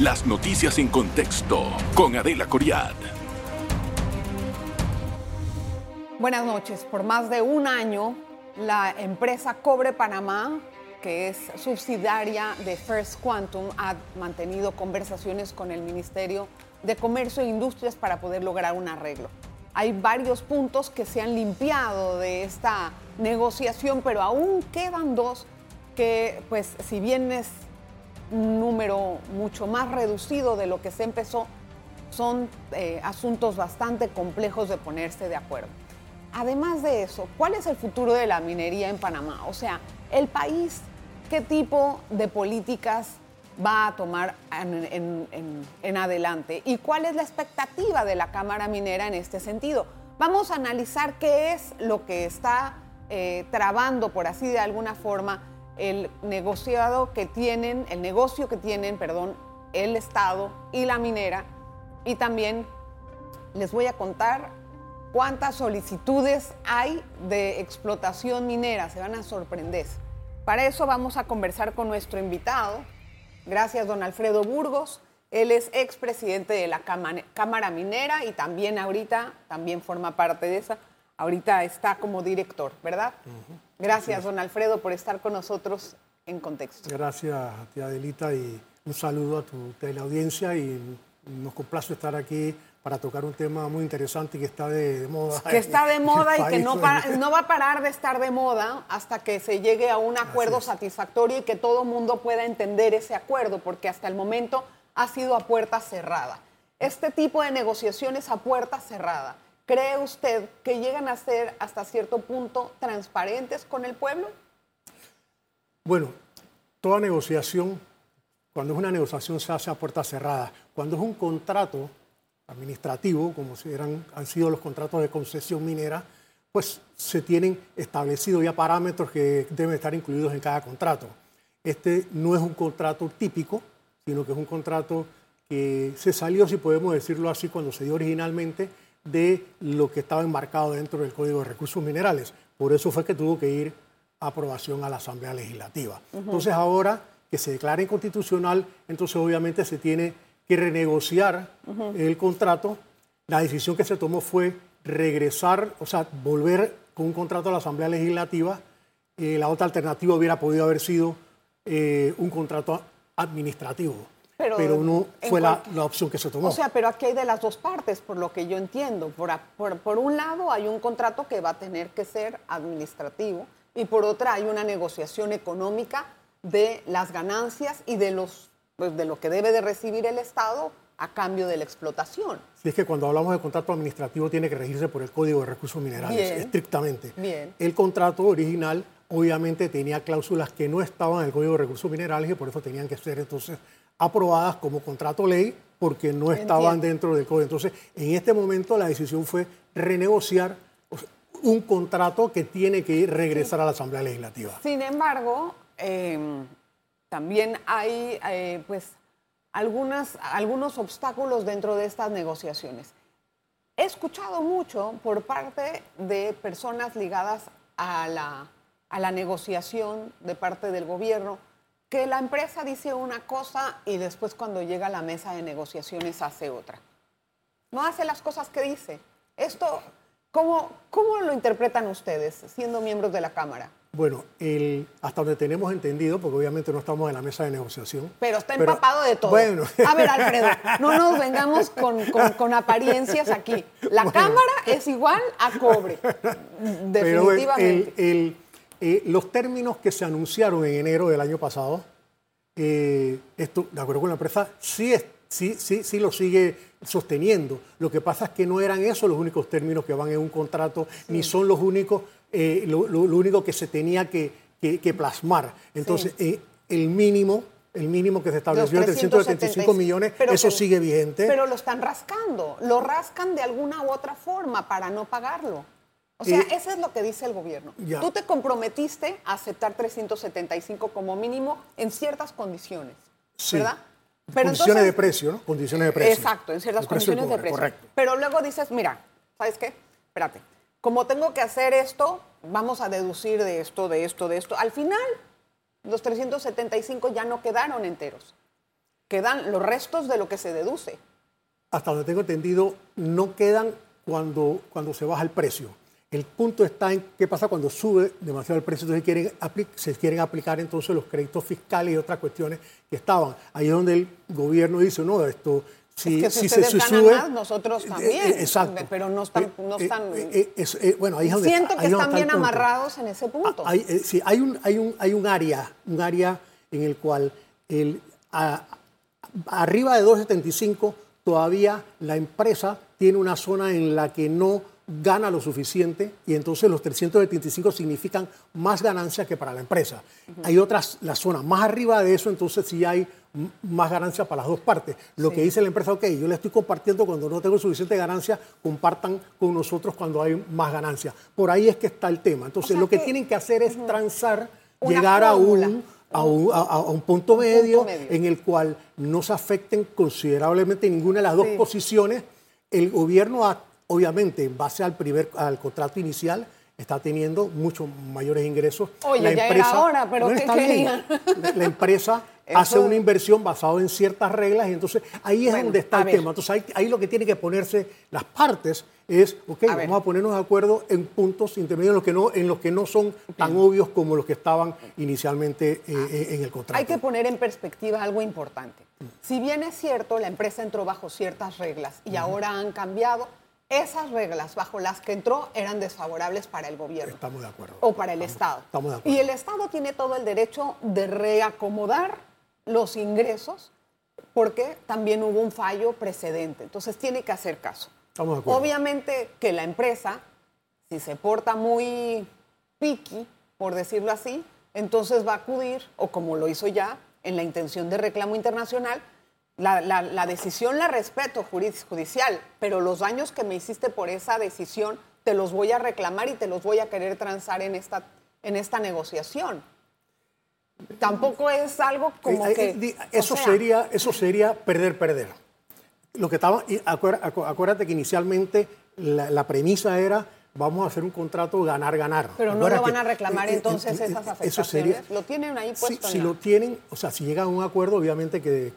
Las noticias en contexto con Adela Coriad. Buenas noches. Por más de un año, la empresa Cobre Panamá, que es subsidiaria de First Quantum, ha mantenido conversaciones con el Ministerio de Comercio e Industrias para poder lograr un arreglo. Hay varios puntos que se han limpiado de esta negociación, pero aún quedan dos que, pues, si bien es un número mucho más reducido de lo que se empezó, son eh, asuntos bastante complejos de ponerse de acuerdo. Además de eso, ¿cuál es el futuro de la minería en Panamá? O sea, el país, ¿qué tipo de políticas va a tomar en, adelante? ¿Y cuál es la expectativa de la Cámara Minera en este sentido? Vamos a analizar qué es lo que está eh, trabando, por así de alguna forma, el negociado que tienen, el negocio que tienen, perdón, el Estado y la minera. Y también les voy a contar cuántas solicitudes hay de explotación minera. Se van a sorprender. Para eso vamos a conversar con nuestro invitado. Gracias, don Alfredo Burgos. Él es expresidente de la Cámara Minera y también ahorita, también forma parte de esa. Ahorita está como director, ¿verdad? Gracias, don Alfredo, por estar con nosotros en Contexto. Gracias, tía Adelita, y un saludo a tu teleaudiencia y nos complace estar aquí para tocar un tema muy interesante que está de, moda. Que está de moda y que no, no, va a parar de estar de moda hasta que se llegue a un acuerdo satisfactorio y que todo mundo pueda entender ese acuerdo, porque hasta el momento ha sido a puerta cerrada. Este tipo de negociaciones a puerta cerrada ¿Cree usted que llegan a ser hasta cierto punto transparentes con el pueblo? Bueno, toda negociación, cuando es una negociación se hace a puerta cerrada. Cuando es un contrato administrativo, como eran, han sido los contratos de concesión minera, pues se tienen establecidos ya parámetros que deben estar incluidos en cada contrato. Este no es un contrato típico, sino que es un contrato que se salió, si podemos decirlo así, cuando se dio originalmente de lo que estaba embarcado dentro del Código de Recursos Minerales. Por eso fue que tuvo que ir a aprobación a la Asamblea Legislativa. Entonces ahora que se declara inconstitucional, entonces obviamente se tiene que renegociar el contrato. La decisión que se tomó fue regresar, o sea, volver con un contrato a la Asamblea Legislativa. Eh, la otra alternativa hubiera podido haber sido eh, un contrato administrativo pero, no fue la, opción que se tomó. O sea, pero aquí hay de las dos partes, por lo que yo entiendo. Por, por, un lado hay un contrato que va a tener que ser administrativo y por otra hay una negociación económica de las ganancias y de, los, pues, de lo que debe de recibir el Estado a cambio de la explotación. Sí, es que cuando hablamos de contrato administrativo tiene que regirse por el Código de Recursos Minerales, estrictamente. Bien. El contrato original obviamente tenía cláusulas que no estaban en el Código de Recursos Minerales y por eso tenían que ser entonces aprobadas como contrato ley porque no estaban dentro del código. Entonces, en este momento la decisión fue renegociar un contrato que tiene que regresar a la Asamblea Legislativa. Sin embargo, em, también hay eh, pues, algunas, algunos obstáculos dentro de estas negociaciones. He escuchado mucho por parte de personas ligadas a la, a la negociación de parte del gobierno que la empresa dice una cosa y después cuando llega a la mesa de negociaciones hace otra. No hace las cosas que dice. Esto, ¿cómo, cómo lo interpretan ustedes siendo miembros de la Cámara? Bueno, el, hasta donde tenemos entendido, porque obviamente no estamos en la mesa de negociación. Pero está empapado de todo. Bueno. A ver, Alfredo, no nos vengamos con, con, apariencias aquí. La Cámara es igual a cobre. Definitivamente. Pero el, eh, los términos que se anunciaron en enero del año pasado, eh, esto, de acuerdo con la empresa, sí, sí, sí, sí lo sigue sosteniendo. Lo que pasa es que no eran esos los únicos términos que van en un contrato, ni son los únicos, eh, lo, único que se tenía que, plasmar. Entonces, el mínimo el mínimo que se estableció de 375 millones, eso sigue vigente. Pero lo están rascando, lo rascan de alguna u otra forma para no pagarlo. O sea, eso es lo que dice el gobierno. Tú te comprometiste a aceptar 375 como mínimo en ciertas condiciones, ¿verdad? condiciones de precio, ¿no? Condiciones de precio. Exacto, en ciertas condiciones de precio. Correcto. Pero luego dices, mira, ¿sabes qué? Espérate, como tengo que hacer esto, vamos a deducir de esto, de esto, de esto. Al final, los 375 ya no quedaron enteros. quedan los restos de lo que se deduce. Hasta donde tengo entendido, no quedan cuando, cuando se baja el precio. El punto está en qué pasa cuando sube demasiado el precio. Entonces quieren se quieren aplicar entonces los créditos fiscales y otras cuestiones que estaban. Ahí es donde el gobierno dice, no, esto si, si se, sube, más, nosotros eh, también. Eh, exacto. Pero no están. Eh, no están bueno, ahí es donde, siento que están bien amarrados en ese punto. Ah, hay, sí, hay un, hay, un, hay un área, un área en el cual el, arriba de 275 todavía la empresa tiene una zona en la que no gana lo suficiente y entonces los 375 significan más ganancia que para la empresa. Hay otras, la zona más arriba de eso, entonces sí hay más ganancia para las dos partes. Lo que dice la empresa, ok, yo le estoy compartiendo cuando no tengo suficiente ganancia, compartan con nosotros cuando hay más ganancia. Por ahí es que está el tema. Entonces lo que, tienen que hacer es transar, llegar a un, a un, punto, medio en el cual no se afecten considerablemente ninguna de las dos posiciones. El gobierno ha obviamente, en base al, primer, al contrato inicial, está teniendo muchos mayores ingresos. Oye, la ya empresa, era hora, pero ¿qué querían? La empresa hace una inversión basada en ciertas reglas y entonces ahí es donde está el tema. Entonces ahí, lo que tiene que ponerse las partes es, ok, vamos a ponernos de acuerdo en puntos intermedios en los que no, en los que no son tan obvios como los que estaban inicialmente eh, eh, en el contrato. Hay que poner en perspectiva algo importante. Si bien es cierto, la empresa entró bajo ciertas reglas y ahora han cambiado, esas reglas bajo las que entró eran desfavorables para el gobierno. Estamos de acuerdo. O para el Estado. Estamos de acuerdo. Y el Estado tiene todo el derecho de reacomodar los ingresos porque también hubo un fallo precedente. Entonces tiene que hacer caso. Estamos de acuerdo. Obviamente que la empresa, si se porta muy piqui, por decirlo así, entonces va a acudir, o como lo hizo ya, en la intención de reclamo internacional, la, decisión la respeto judicial, pero los daños que me hiciste por esa decisión te los voy a reclamar y te los voy a querer transar en esta, en esta negociación. Tampoco es algo como eh, que... Eh, eso, sería, eso sería perder, perder. Lo que estaba, acuérdate que inicialmente la premisa era vamos a hacer un contrato ganar-ganar. Pero no lo van a reclamar eh, eh, entonces esas afectaciones. Eso sería, ¿Lo tienen ahí puesto? Si, lo tienen, o sea, si llegan a un acuerdo, obviamente que,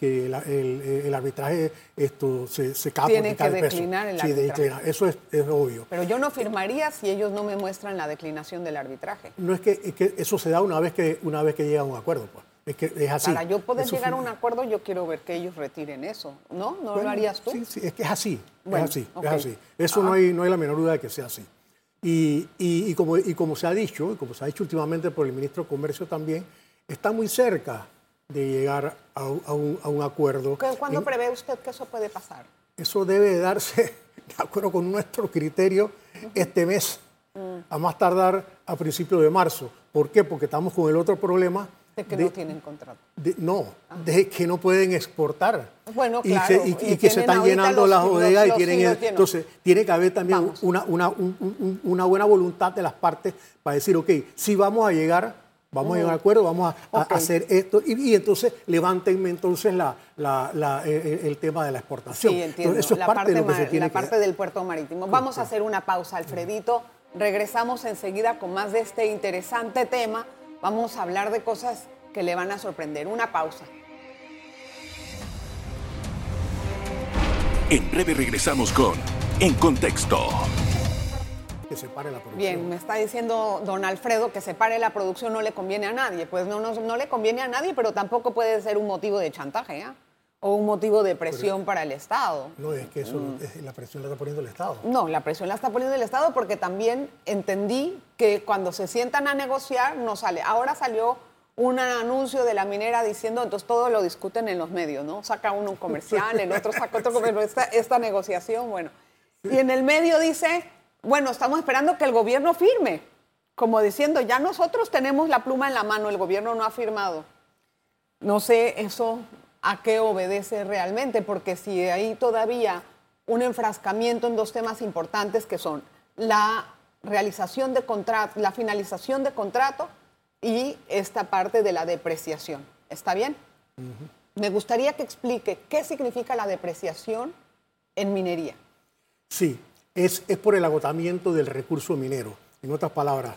el, arbitraje esto se, se Tiene que declinar el arbitraje. Sí, eso es, obvio. Pero yo no firmaría si ellos no me muestran la declinación del arbitraje. No es que, que eso se da una vez que, una vez que llega a un acuerdo, pues. Es que es así. Para yo poder llegar a un acuerdo, yo quiero ver que ellos retiren eso, ¿no? ¿No lo harías tú? Sí, sí, es que es así, es así, es así. Eso no hay, no hay la menor duda de que sea así. Y, y, como, y como se ha dicho, y como se ha dicho últimamente por el ministro de Comercio también, está muy cerca de llegar a, un, a un, acuerdo. ¿Cuándo prevé usted que eso puede pasar? Eso debe darse, de acuerdo con nuestro criterio, este mes, mm. a más tardar a principios de marzo. ¿Por qué? Porque estamos con el otro problema de que no tienen contrato. no, ah. de que no pueden exportar. Bueno, claro. Y, que se están llenando las bodegas y tienen... entonces, tiene que haber también una, una, una, buena voluntad de las partes para decir, ok, si vamos a llegar, vamos a llegar a un acuerdo, vamos a, hacer esto. Y, entonces, levántenme entonces la, la, el, tema de la exportación. Sí, entiendo. eso es la parte, de lo que se tiene la parte del puerto marítimo. Vamos a hacer una pausa, Alfredito. Regresamos enseguida con más de este interesante tema Vamos a hablar de cosas que le van a sorprender. Una pausa. En breve regresamos con En Contexto. Que se pare la producción. Bien, me está diciendo don Alfredo que se pare la producción no le conviene a nadie. Pues no, no, le conviene a nadie, pero tampoco puede ser un motivo de chantaje. ¿eh? o un motivo de presión para el Estado. No, es que eso, mm. la presión la está poniendo el Estado. No, la presión la está poniendo el Estado porque también entendí que cuando se sientan a negociar no sale. Ahora salió un anuncio de la minera diciendo, entonces todo lo discuten en los medios, ¿no? Saca uno un comercial, el otro saca otro comercial, esta, esta negociación, bueno. Y en el medio dice, bueno, estamos esperando que el gobierno firme, como diciendo, ya nosotros tenemos la pluma en la mano, el gobierno no ha firmado. No sé, eso a qué obedece realmente, porque si hay todavía un enfrascamiento en dos temas importantes que son la realización de contrato, la finalización de contrato y esta parte de la depreciación. ¿Está bien? Me gustaría que explique qué significa la depreciación en minería. Sí, es, es por el agotamiento del recurso minero. En otras palabras,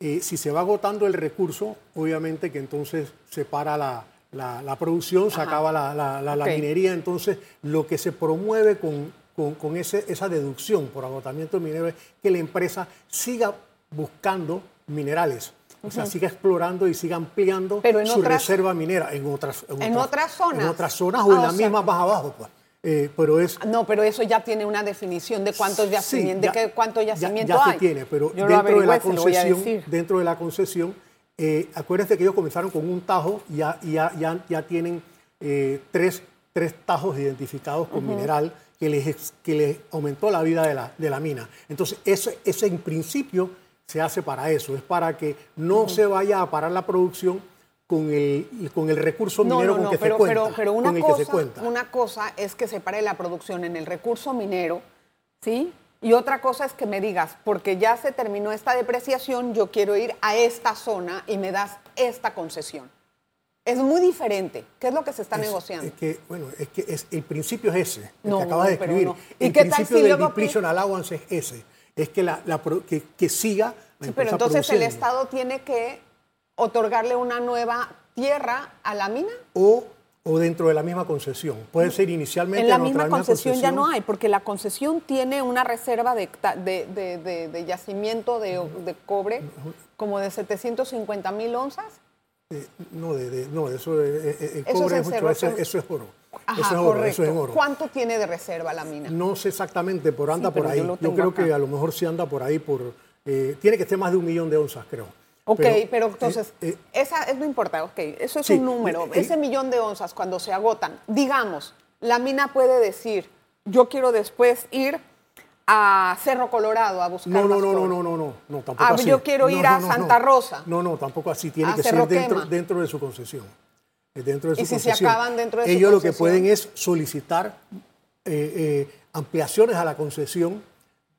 eh, si se va agotando el recurso, obviamente que entonces se para la, la, la producción, se acaba la, la- minería. Entonces, lo que se promueve con, con- con ese- esa deducción por agotamiento minero es que la empresa siga buscando minerales. O sea, siga explorando y siga ampliando Pero su otras- reserva minera en otras, En otras zonas. En otras zonas o Ah, en o las mismas más abajo. Pues. Eh, pero es No, pero eso ya tiene una definición de cuántos Sí, yacimientos, ya- de qué, cuánto ya- yacimiento ya, hay. se tiene, pero dentro de la concesión, dentro de la concesión, eh, acuérdense que ellos comenzaron con un tajo y ya, ya, ya, ya tienen eh, tres, tres tajos identificados con mineral que les, que les aumentó la vida de la, de la mina. Entonces, ese, ese en principio se hace para eso, es para que no se vaya a parar la producción con el, con el recurso No, minero no, con no, que pero, se cuenta. pero, pero una, con el que se cosa, cuenta. una cosa es que se pare la producción en el recurso minero, ¿sí? Y otra cosa es que me digas, porque ya se terminó esta depreciación, yo quiero ir a esta zona y me das esta concesión. Es muy diferente. ¿Qué es lo que se está Es- negociando? Es que, bueno, es que es, el principio es ese, el No, que acabas de escribir. no. ¿Y El qué tal principio si del depletion allowance es ese. Es que, la, la que, que siga la Sí, pero entonces el. Estado tiene que otorgarle una nueva tierra a la mina. O, o dentro de la misma concesión. Puede ser inicialmente En la dentro de misma concesión ya no hay, porque la concesión tiene una reserva de, de, de- de- yacimiento de, de cobre como de 750 mil onzas. Eh, no, de, de- no, eso eh, eh, el Eso cobre es mucho, eso, es oro. Ajá, eso es oro, correcto. eso es oro. ¿Cuánto tiene de reserva la mina? No sé exactamente, pero anda Sí, por ahí. Yo, creo acá. que a lo mejor sí anda por ahí por... tiene que estar más de un millón de onzas, creo. Ok, pero, entonces, esa es no importa, ok, eso es sí, un número. Ese millón de onzas, cuando se agotan, digamos, la mina puede decir, yo quiero después ir a Cerro Colorado a buscar No, no, no, no, no, no, no, no, tampoco Ah, así. yo quiero ir no, a no, Santa. Rosa. No, no, tampoco así. Tiene que Cerro ser dentro, Quema. dentro de su concesión. Eh, Dentro de su ¿Y si se acaban dentro de su Ellos lo que pueden es solicitar eh, eh, ampliaciones a la concesión,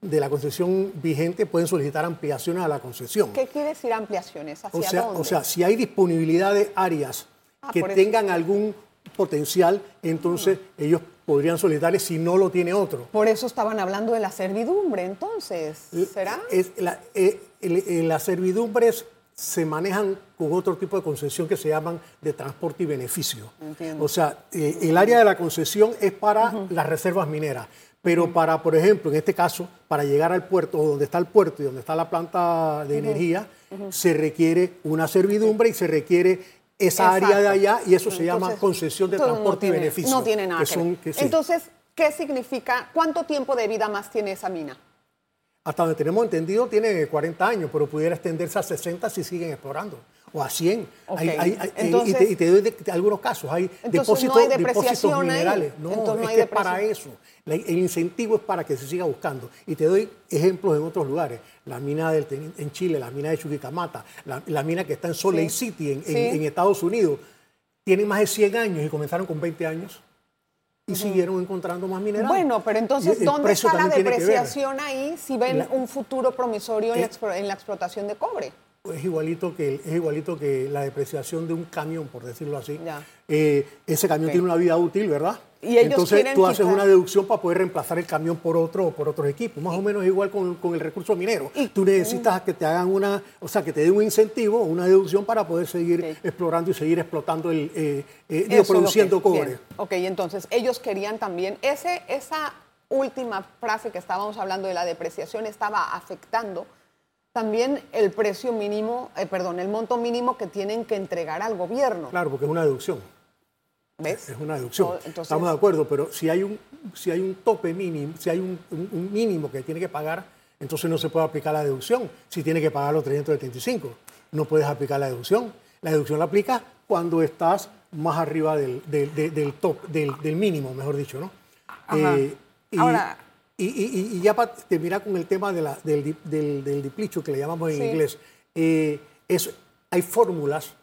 de la concesión vigente, pueden solicitar ampliaciones a la concesión. ¿Qué quiere decir ampliaciones? ¿Hacia O sea, dónde? o sea, si hay disponibilidad de áreas Ah, que tengan algún potencial, entonces ellos podrían solicitarle si no lo tiene otro. Por eso estaban hablando de la servidumbre, entonces, ¿será? Es la- eh, eh, las servidumbres se manejan con otro tipo de concesión que se llaman de transporte y beneficio. Entiendo. O sea, eh, el área de la concesión es para las reservas mineras, pero para, por ejemplo, en este caso, para llegar al puerto, o donde está el puerto y donde está la planta de energía, se requiere una servidumbre y se requiere esa área de allá y eso se llama concesión de no transporte tiene- y beneficio. No tiene nada que que, son- ver. que sí. Entonces, ¿qué significa? ¿Cuánto tiempo de vida más tiene esa mina? Hasta donde tenemos entendido tiene 40 años, pero pudiera extenderse a 60 si siguen explorando. O a 100. Ok, Hay- hay- hay- entonces- y, te, y te doy de- de algunos casos. Hay depósitos, no hay depósitos minerales. No, Entonces, no es que para eso. El incentivo es para que se siga buscando. Y te doy ejemplos en otros lugares. La mina del, en Chile, la mina de Chuquicamata, la, la mina que está en Salt Lake Sí. City, en, en Estados Unidos. Tienen más de 100 años y comenzaron con 20 años. Y siguieron encontrando más minerales. Bueno, pero entonces, ¿dónde está la depreciación ahí si ven La- un futuro promisorio en, la Eh, en la explotación de cobre? es igualito que es igualito que la depreciación de un camión, por decirlo así. Eh, ese camión tiene una vida útil, ¿verdad? Y ellos Entonces tú haces una deducción para poder reemplazar el camión por otro o por otros equipos. Más o menos igual con, con el recurso minero. Y- tú necesitas que te hagan una, o sea, que te den un incentivo, una deducción para poder seguir explorando y seguir explotando el, eh, eh, digo, produciendo que- cobre. bien. Ok, entonces ellos querían también, ese, esa última frase que estábamos hablando de la depreciación estaba afectando también el precio mínimo, eh, perdón, el monto mínimo que tienen que entregar al gobierno. Claro, porque es una deducción. ¿Ves? Es una deducción. Entonces- Estamos de acuerdo, pero si hay un, si hay un tope mínimo, si hay un, un- un mínimo que tiene que pagar, entonces no se puede aplicar la deducción. Si tiene que pagar los 375, no puedes aplicar la deducción. La deducción la aplicas cuando estás más arriba del, del- del- del top, del, del mínimo, mejor dicho, ¿no? Ajá. Eh, y, Ahora- y, y- y ya para terminar con el tema de la- del, del, del diplicho, que le llamamos en Sí. inglés, eh, es, hay fórmulas.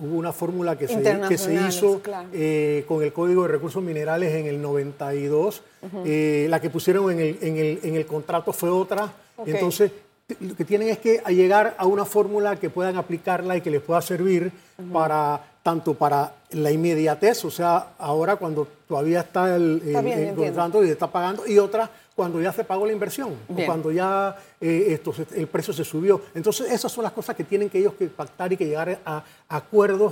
Hubo una fórmula que se, que se hizo claro. eh, con el Código de Recursos Minerales en el 92. Eh, la que pusieron en el, en el- en el contrato fue otra. Entonces, lo que tienen es que llegar a una fórmula que puedan aplicarla y que les pueda servir para tanto para la inmediatez, o sea, ahora cuando todavía está el, Está el- bien, el contrato y está pagando, y otra cuando ya se pagó la inversión, o cuando ya eh, esto, el precio se subió. Entonces, esas son las cosas que tienen que ellos que pactar y que llegar a, a acuerdos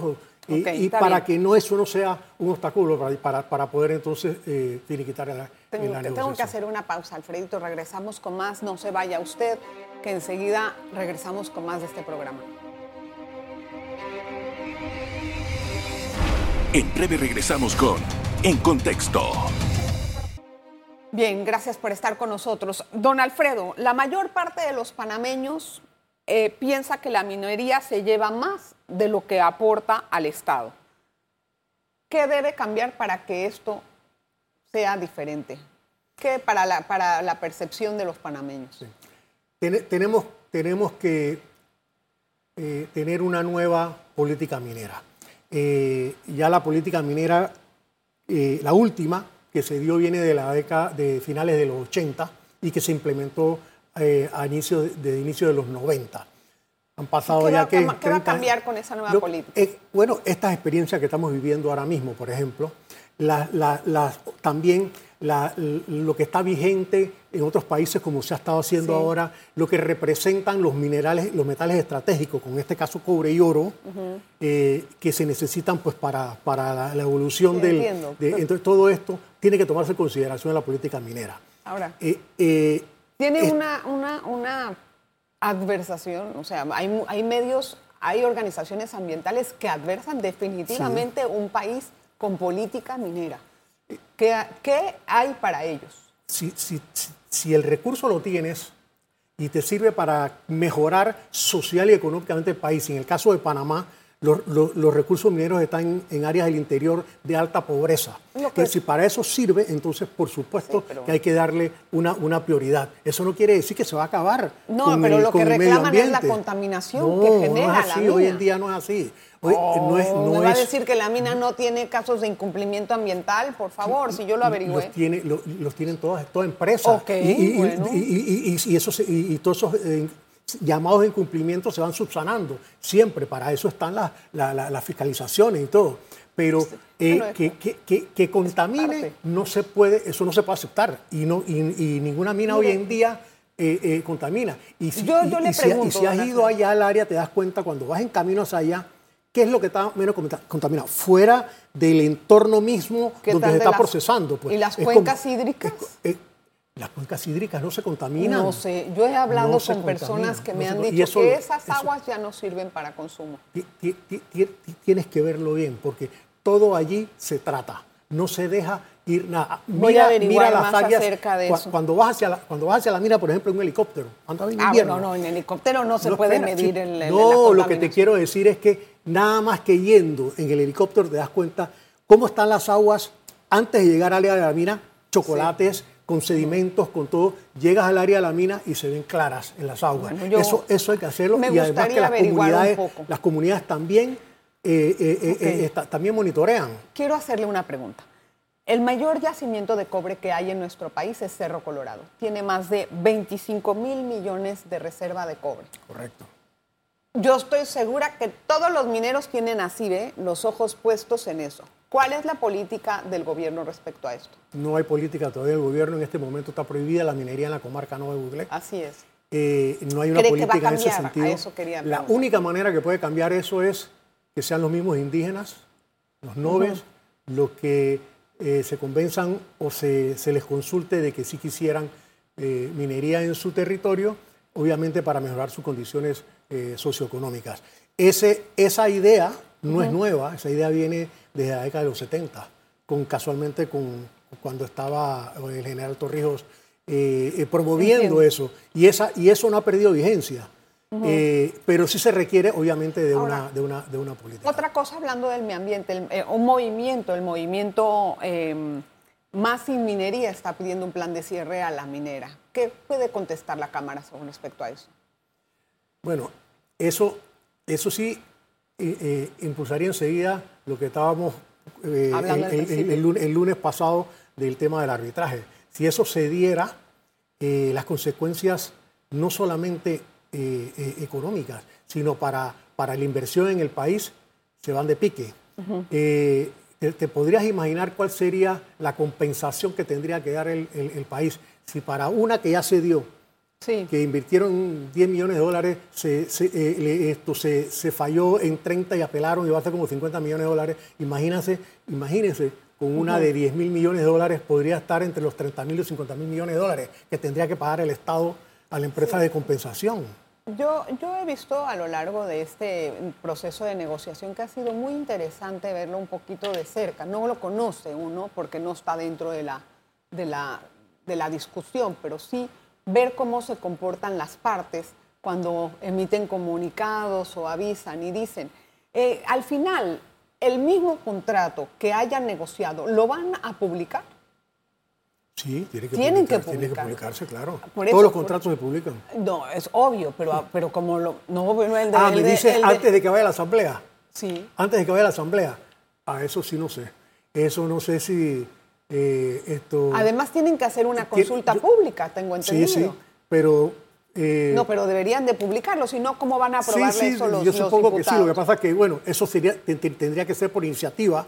Y, Ok, y para bien. que no eso no sea un obstáculo para, para, para poder entonces eh, finiquitar la, Tengo, que- tengo que hacer una pausa, Alfredito. Regresamos con más. No se vaya usted, que enseguida regresamos con más de este programa. En breve regresamos con En Contexto. Bien, gracias por estar con nosotros. Don Alfredo, la mayor parte de los panameños eh, piensa que la minería se lleva más de lo que aporta al Estado. ¿Qué debe cambiar para que esto sea diferente? ¿Qué para la, para la percepción de los panameños? Tene- tenemos, tenemos que eh, tener una nueva política minera. Eh, ya la política minera, eh, la última que se dio viene de la década de finales de los 80 y que se implementó eh, a inicio de, de inicio de los 90. Han pasado ¿Qué ya va que qué va a 30 cambiar con esa nueva Lo- política? eh, bueno, estas experiencias que estamos viviendo ahora mismo, por ejemplo, la- también lo que está vigente en otros países, como se ha estado haciendo Sí. ahora, lo que representan los minerales, los metales estratégicos, con este caso cobre y oro, eh, que se necesitan pues para, para la, evolución Sí, del. de- entonces todo esto tiene que tomarse en consideración en la política minera. Ahora, Eh, eh, Tiene es- una, una, una adversación, o sea, hay, hay medios, hay organizaciones ambientales que adversan definitivamente un país con política minera. ¿Qué, hay para ellos? si, el recurso lo tienes y te sirve para mejorar social y económicamente el país, en el caso de Panamá, los, los- los recursos mineros están en áreas del interior de alta pobreza. Que- Entonces, si para eso sirve, entonces por supuesto Sí, pero- que hay que darle una, una prioridad. Eso no quiere decir que se va a acabar. No, con pero el- lo que con reclaman es la contaminación No, que no genera es la así, Hoy mina. en día no es así. Hoy, no es, Oh, no ¿Me va a es- decir que la mina no tiene casos de incumplimiento ambiental? Por favor, si yo lo averigüé. Los, tiene, lo- los tienen todas, todas empresas. Ok, y, y- bueno. y- y todos esos eh, llamados de incumplimiento se van subsanando. Siempre, para eso están las la- la- las fiscalizaciones y todo. Pero eh, Bueno, que, que- que- que contamine no se puede, eso no se puede aceptar. Y, no, y, y ninguna mina hoy en día eh, eh, contamina. Y si, Yo- yo y- le y si- pregunto, y si has ido allá al área, te das cuenta cuando vas en camino hacia allá, ¿qué es lo que está menos conta- contaminado? Fuera del entorno mismo ¿Qué donde se está procesando. pues. y las cuencas como- hídricas? es las cuencas hídricas no se contaminan. No sé, yo he hablado No con personas que no me han dicho eso que esas eso- aguas ya no sirven para consumo. Ti- ti- ti- ti- ti- Tienes que verlo bien, porque todo allí se trata. No se deja ir nada. Voy a averiguar más acerca de eso. Cuando vas, hacia la, cuando vas hacia la mina, por ejemplo, en un helicóptero, anda en Ah, invierno. bueno, no, en helicóptero no se No, puede espera, medir sí. el, el- No, la lo que te quiero decir es que nada más que yendo en el helicóptero te das cuenta cómo están las aguas antes de llegar al área de la mina, chocolates, con sedimentos, con todo. Llegas al área de la mina y se ven claras en las aguas. Bueno, eso, eso hay que hacerlo me y además que las comunidades, las comunidades también, eh, eh, eh, eh, también monitorean. Quiero hacerle una pregunta. El mayor yacimiento de cobre que hay en nuestro país es Cerro Colorado. Tiene más de 25 mil millones de reserva de cobre. Correcto. Yo estoy segura que todos los mineros tienen así, ¿ve? Los ojos puestos en eso. ¿Cuál es la política del gobierno respecto a esto? No hay política todavía. El gobierno en este momento está prohibida la minería en la comarca Nueva Buglé. Así es. Eh, no hay una ¿Cree que va a política en ese cambiar? A sentido. eso la única manera que puede cambiar eso es que sean los mismos indígenas, los noves, los que eh, se convenzan o se, se les consulte de que sí quisieran eh, minería en su territorio, obviamente para mejorar sus condiciones eh, socioeconómicas. Ese, esa idea no es nueva, esa idea viene desde la década de los 70, con, casualmente con, cuando estaba el general Torrijos eh, eh, promoviendo Entiendo. eso. Y, esa, y eso no ha perdido vigencia. Eh, pero sí se requiere, obviamente, de, Ahora, una, de, una, de una política. Otra cosa hablando del medio ambiente, el- eh, un movimiento, el movimiento eh, Más sin minería está pidiendo un plan de cierre a la minera. ¿Qué puede contestar la Cámara con respecto a eso? Bueno, eso, eso sí eh, eh, impulsaría enseguida lo que estábamos eh, el, al el- el- principio. el lunes, pasado del tema del arbitraje. Si eso se diera, eh, las consecuencias no solamente económicas, sino para, para la inversión en el país se van de pique. Te, te podrías imaginar cuál sería la compensación que tendría que dar el país si para una que ya se dio Sí. que invirtieron 10 millones de dólares, se, se, eh, esto se, se falló en 30 y apelaron y va a ser como 50 millones de dólares. Imagínense, imagínense, con una de 10 mil millones de dólares podría estar entre los 30 mil y 50 mil millones de dólares que tendría que pagar el Estado a la empresa de compensación. Yo, yo he visto a lo largo de este proceso de negociación que ha sido muy interesante verlo un poquito de cerca. No lo conoce uno porque no está dentro de la, de la, de la discusión, pero sí ver cómo se comportan las partes cuando emiten comunicados o avisan y dicen, eh, al final, el mismo contrato que hayan negociado, ¿lo van a publicar? Sí, tiene que, Tienen que publicar- tiene que publicar. publicarse, claro. Por Todos eso, los por- contratos se publican. No, es obvio, pero, pero como lo... No, bueno, el de... Ah, el me de- dice el de- antes de que vaya a la asamblea. Sí. Antes de que vaya a la asamblea. A eso sí no sé. Eso no sé si eh, esto... Además tienen que hacer una consulta yo- pública, tengo sí, entendido. sí, pero... eh, No, pero deberían de publicarlo, si no, ¿cómo van a aprobarle sí, sí, eso los, yo los supongo que sí. Lo que pasa es que, bueno, eso sería, te- te- tendría que ser por iniciativa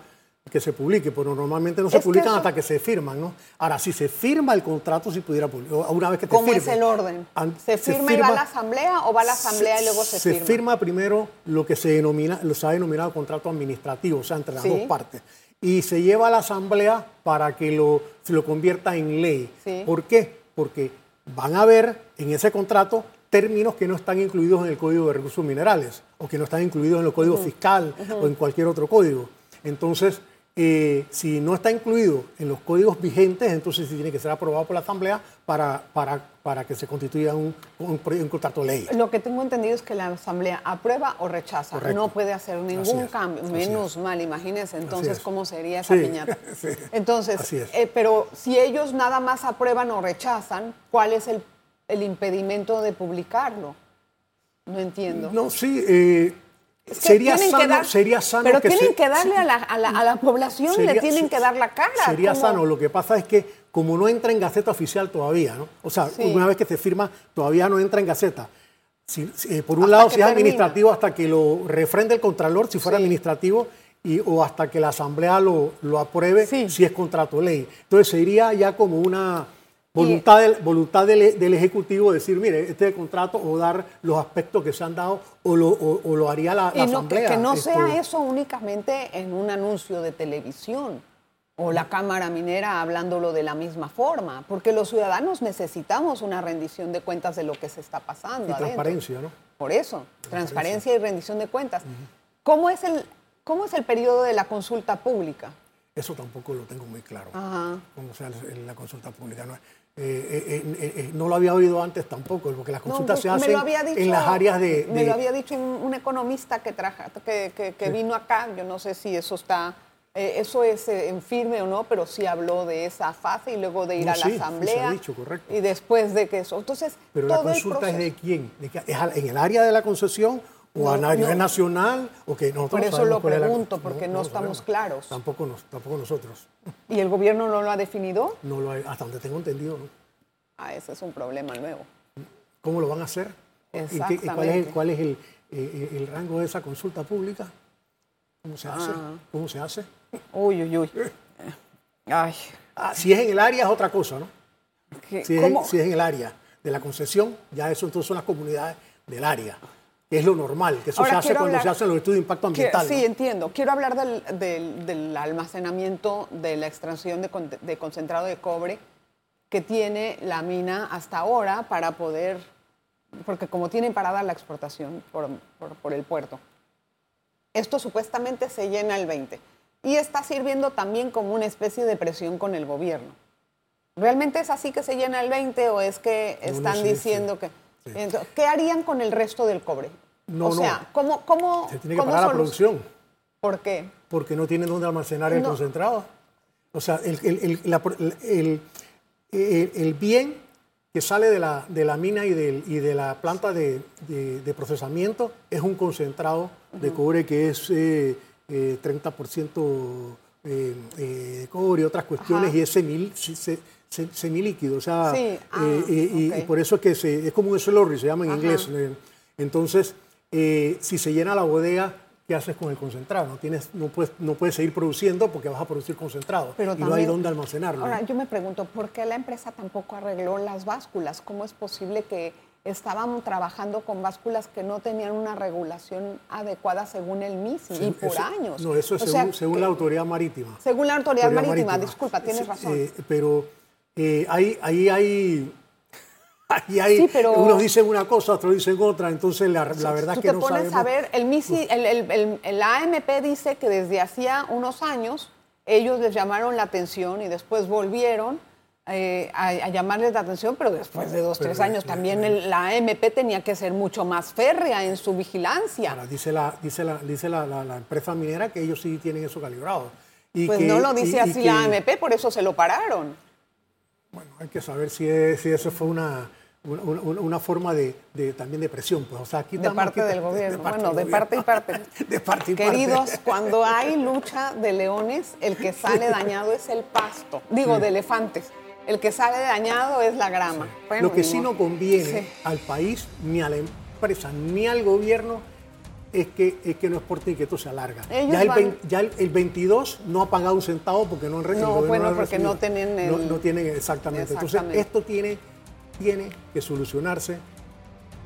que se publique, pero normalmente no se Es que publican eso- hasta que se firman, ¿no? Ahora, si se firma el contrato, sí pudiera publicar. Una vez que te ¿Cómo firme, es el orden? ¿Se firma y va a la asamblea o va a la asamblea y luego se, se firma? firma primero lo que se denomina, lo se ha denominado contrato administrativo, o sea, entre las Sí. dos partes. Y se lleva a la asamblea para que lo, se lo convierta en ley. Sí. ¿Por qué? Porque van a ver en ese contrato términos que no están incluidos en el Código de Recursos Minerales o que no están incluidos en el Código Fiscal o en cualquier otro código. Entonces, eh, si no está incluido en los códigos vigentes, entonces sí tiene que ser aprobado por la Asamblea para, para, para que se constituya un, un, un contrato de ley. Lo que tengo entendido es que la asamblea aprueba o rechaza, Correcto. no puede hacer ningún cambio, menos mal, imagínense entonces es. cómo sería esa Sí, piñata. sí, Entonces, eh, pero si ellos nada más aprueban o rechazan, ¿cuál es el, el impedimento de publicarlo? No entiendo. No, sí, eh, Es que sería, que sano, dar- sería sano Pero que tienen se- que darle a, la, a la- a la población, le tienen que dar la cara. Sería ¿cómo? sano. Lo que pasa es que como no entra en Gaceta Oficial todavía, ¿no? O sea, Sí. una vez que se firma, todavía no entra en Gaceta. Si- eh, por un Hasta lado, si es administrativo, hasta que lo refrende el Contralor, si fuera Sí. administrativo, y, o hasta que la Asamblea lo, lo apruebe, Sí. si es contrato ley. Entonces sería ya como una voluntad, del, voluntad del, del Ejecutivo decir, mire, este es el contrato, o dar los aspectos que se han dado, o lo, o- o lo haría la, la Y no, Asamblea. que no Esto- sea eso únicamente en un anuncio de televisión o la Cámara Minera hablándolo de la misma forma, porque los ciudadanos necesitamos una rendición de cuentas de lo que se está pasando. Y adentro. transparencia, ¿no? Por eso, transparencia y rendición de cuentas. ¿Cómo, es el, ¿Cómo es el periodo de la consulta pública? Eso tampoco lo tengo muy claro. Ajá. Cómo sea la, la consulta pública. ¿no? Eh, eh, eh, eh, no lo había oído antes tampoco, porque las No, consultas se me hacen lo había dicho- en las áreas de... Me lo había dicho un, un economista que, traja, que, que- que vino acá, yo no sé si eso está, eh, eso es eh, en firme o no, pero sí habló de esa fase y luego de ir No, a la sí, se asamblea. dicho, correcto. Y después de que eso. Entonces, pero la todo consulta es de quién? ¿De qué- ¿Es en el área de la concesión o a No, nivel no. nacional? ¿O que nosotros Por eso lo la- pregunto, porque no estamos sabemos. claros. Tampoco, nos- tampoco nosotros. ¿Y el gobierno no lo ha definido? No lo hay- hasta donde tengo entendido, ¿no? Ah, ese es un problema nuevo. ¿Cómo lo van a hacer? ¿Y qué- y ¿Cuál es, el, Exactamente. cuál es el, eh, el rango de esa consulta pública? ¿Cómo se hace? Ah. ¿Cómo se hace? Uy, uy, uy. Ay, Ah, si es en el área es otra cosa, ¿no? ¿qué- Si es, si es en el área de la concesión, ya eso entonces son las comunidades del área, que es lo normal, que eso Ahora se hace cuando hablar- se hacen los estudios de impacto Quiero- ambiental. sí, ¿no? entiendo. Quiero hablar del, del- del almacenamiento de la extracción de, con- de concentrado de cobre que tiene la mina hasta ahora para poder, porque como tienen parada la exportación por, por- por el puerto, esto supuestamente se llena el 20 y está sirviendo también como una especie de presión con el gobierno. ¿Realmente es así que se llena el 20 o es que No, no están sé, diciendo sí, que... sí. Entonces, ¿Qué harían con el resto del cobre? No, o no. sea, ¿cómo, cómo, Se tiene que parar la producción, ¿Por qué? porque no tienen dónde almacenar el No. concentrado. O sea, el, el- el- la- el- bien que sale de la, de la mina y, del- y de la planta de, de- de procesamiento es un concentrado de cobre que es eh, eh, 30% eh, eh, de cobre y otras cuestiones Ajá. y es semil- se- se- se- semilíquido. O sea, Sí, ah, eh, eh, y, por eso es que se- es como un slurry, se llama en Ajá. inglés. eh. Entonces, eh, si se llena la bodega, ¿qué haces con el concentrado? No, tienes, no, puedes, no puedes seguir produciendo porque vas a producir concentrado Pero y no hay dónde almacenarlo. Ahora, yo me pregunto, ¿por qué la empresa tampoco arregló las básculas? ¿Cómo es posible que estaban trabajando con básculas que no tenían una regulación adecuada según el MISI y por años? No, eso es según, la autoridad marítima. Según la autoridad, marítima, disculpa, tienes razón. Eh, pero eh, ahí, ahí hay y ahí unos dicen una cosa, otros dicen otra, entonces la, la verdad es que no sabemos. te pones a ver, el, MISI, el, el, el, AMP dice que desde hacía unos años ellos les llamaron la atención y después volvieron eh, a, llamarles la atención, pero después de dos, tres años también la AMP tenía que ser mucho más férrea en su vigilancia. Ahora, dice la, dice, la, dice la, la, empresa minera que ellos sí tienen eso calibrado. Y pues no lo dice así la AMP, por eso se lo pararon. Bueno, hay que saber si, si eso fue una una, forma de, también de presión. Pues, o sea, aquí de parte del gobierno. bueno, de parte y parte. de parte y Queridos, cuando hay lucha de leones, el que sale dañado es el pasto. Digo, de elefantes. El que sale dañado es la grama. Lo que sí no conviene al país, ni a la empresa, ni al gobierno, es que, es que no es por ti que esto se alarga. Ya el, ya el, 22 no ha pagado un centavo porque no han recibido. No, bueno, porque no tienen el... no, tienen exactamente. Entonces, esto tiene tiene que solucionarse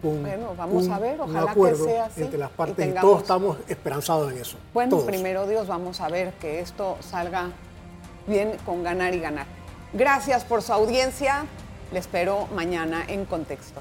con bueno, vamos un, a ver, ojalá acuerdo que sea así entre las partes y, todos estamos esperanzados en eso. Bueno, primero Dios, vamos a ver que esto salga bien con ganar y ganar. Gracias por su audiencia. Le espero mañana en Contexto.